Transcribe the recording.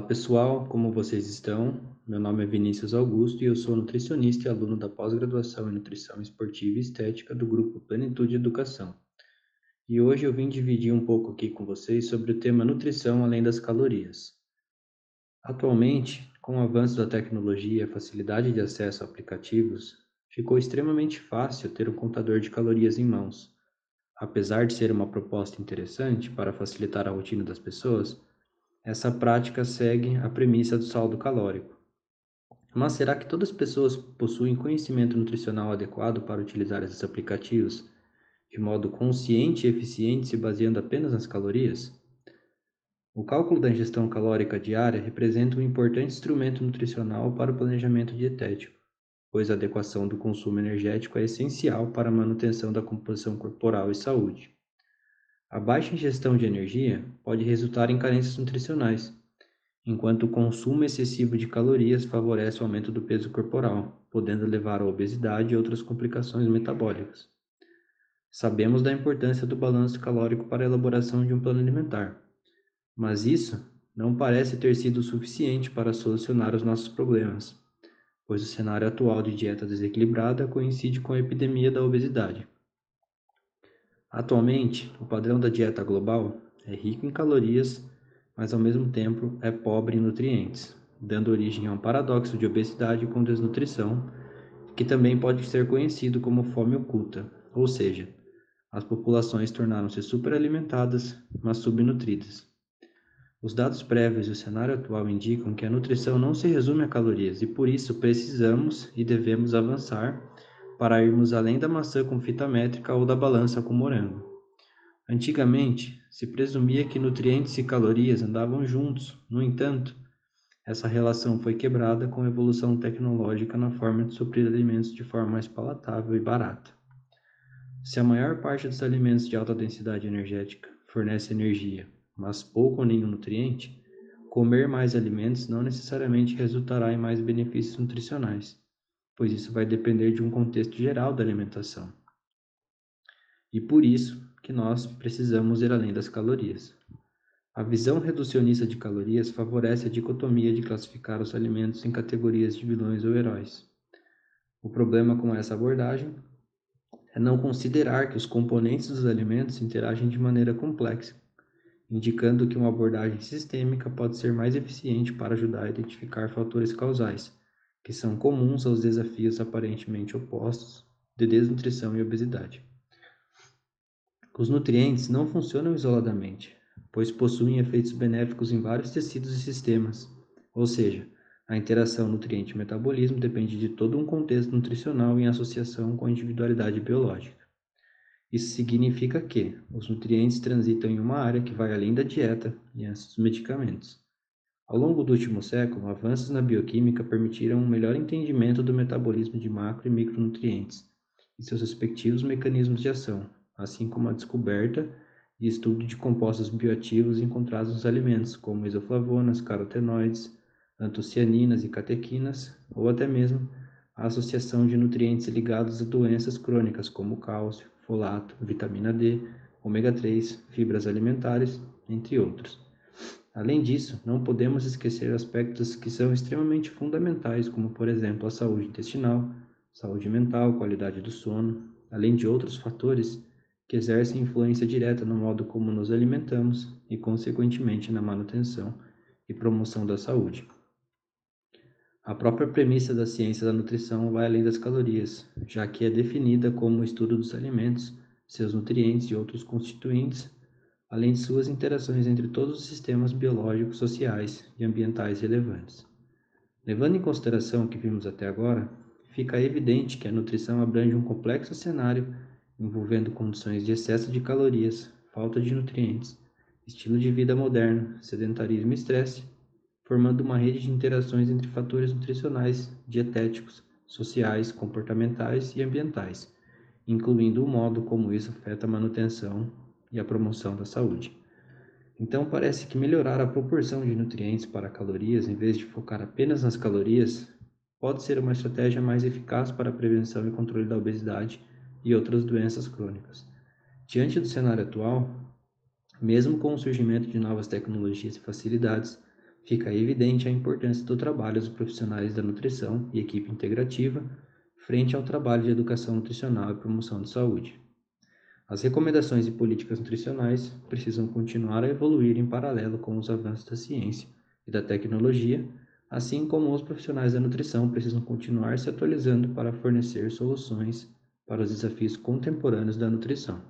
pessoal, como vocês estão? Meu nome é Vinícius Augusto e eu sou nutricionista e aluno da pós-graduação em Nutrição Esportiva e Estética do grupo Plenitude Educação. E hoje eu vim dividir um pouco aqui com vocês sobre o tema nutrição além das calorias. Atualmente, com o avanço da tecnologia e a facilidade de acesso a aplicativos, ficou extremamente fácil ter um contador de calorias em mãos. Apesar de ser uma proposta interessante para facilitar a rotina das pessoas, essa prática segue a premissa do saldo calórico. Mas será que todas as pessoas possuem conhecimento nutricional adequado para utilizar esses aplicativos de modo consciente e eficiente se baseando apenas nas calorias? O cálculo da ingestão calórica diária representa um importante instrumento nutricional para o planejamento dietético, pois a adequação do consumo energético é essencial para a manutenção da composição corporal e saúde. A baixa ingestão de energia pode resultar em carências nutricionais, enquanto o consumo excessivo de calorias favorece o aumento do peso corporal, podendo levar à obesidade e outras complicações metabólicas. Sabemos da importância do balanço calórico para a elaboração de um plano alimentar, mas isso não parece ter sido suficiente para solucionar os nossos problemas, pois o cenário atual de dieta desequilibrada coincide com a epidemia da obesidade. Atualmente, o padrão da dieta global é rico em calorias, mas ao mesmo tempo é pobre em nutrientes, dando origem a um paradoxo de obesidade com desnutrição, que também pode ser conhecido como fome oculta, ou seja, as populações tornaram-se superalimentadas, mas subnutridas. Os dados prévios e o cenário atual indicam que a nutrição não se resume a calorias e por isso precisamos e devemos avançar para irmos além da maçã com fita métrica ou da balança com morango. Antigamente, se presumia que nutrientes e calorias andavam juntos, no entanto, essa relação foi quebrada com a evolução tecnológica na forma de suprir alimentos de forma mais palatável e barata. Se a maior parte dos alimentos de alta densidade energética fornece energia, mas pouco ou nenhum nutriente, comer mais alimentos não necessariamente resultará em mais benefícios nutricionais pois isso vai depender de um contexto geral da alimentação. E por isso que nós precisamos ir além das calorias. A visão reducionista de calorias favorece a dicotomia de classificar os alimentos em categorias de vilões ou heróis. O problema com essa abordagem é não considerar que os componentes dos alimentos interagem de maneira complexa, indicando que uma abordagem sistêmica pode ser mais eficiente para ajudar a identificar fatores causais que são comuns aos desafios aparentemente opostos de desnutrição e obesidade. Os nutrientes não funcionam isoladamente, pois possuem efeitos benéficos em vários tecidos e sistemas, ou seja, a interação nutriente-metabolismo depende de todo um contexto nutricional em associação com a individualidade biológica. Isso significa que os nutrientes transitam em uma área que vai além da dieta e dos medicamentos. Ao longo do último século, avanços na bioquímica permitiram um melhor entendimento do metabolismo de macro e micronutrientes e seus respectivos mecanismos de ação, assim como a descoberta e estudo de compostos bioativos encontrados nos alimentos, como isoflavonas, carotenoides, antocianinas e catequinas, ou até mesmo a associação de nutrientes ligados a doenças crônicas como cálcio, folato, vitamina D, ômega 3, fibras alimentares, entre outros. Além disso, não podemos esquecer aspectos que são extremamente fundamentais, como, por exemplo, a saúde intestinal, saúde mental, qualidade do sono, além de outros fatores que exercem influência direta no modo como nos alimentamos e, consequentemente, na manutenção e promoção da saúde. A própria premissa da ciência da nutrição vai além das calorias, já que é definida como o estudo dos alimentos, seus nutrientes e outros constituintes além de suas interações entre todos os sistemas biológicos, sociais e ambientais relevantes. Levando em consideração o que vimos até agora, fica evidente que a nutrição abrange um complexo cenário envolvendo condições de excesso de calorias, falta de nutrientes, estilo de vida moderno, sedentarismo e estresse, formando uma rede de interações entre fatores nutricionais, dietéticos, sociais, comportamentais e ambientais, incluindo o modo como isso afeta a manutenção e a promoção da saúde. Então, parece que melhorar a proporção de nutrientes para calorias, em vez de focar apenas nas calorias, pode ser uma estratégia mais eficaz para a prevenção e controle da obesidade e outras doenças crônicas. Diante do cenário atual, mesmo com o surgimento de novas tecnologias e facilidades, fica evidente a importância do trabalho dos profissionais da nutrição e equipe integrativa frente ao trabalho de educação nutricional e promoção de saúde. As recomendações e políticas nutricionais precisam continuar a evoluir em paralelo com os avanços da ciência e da tecnologia, assim como os profissionais da nutrição precisam continuar se atualizando para fornecer soluções para os desafios contemporâneos da nutrição.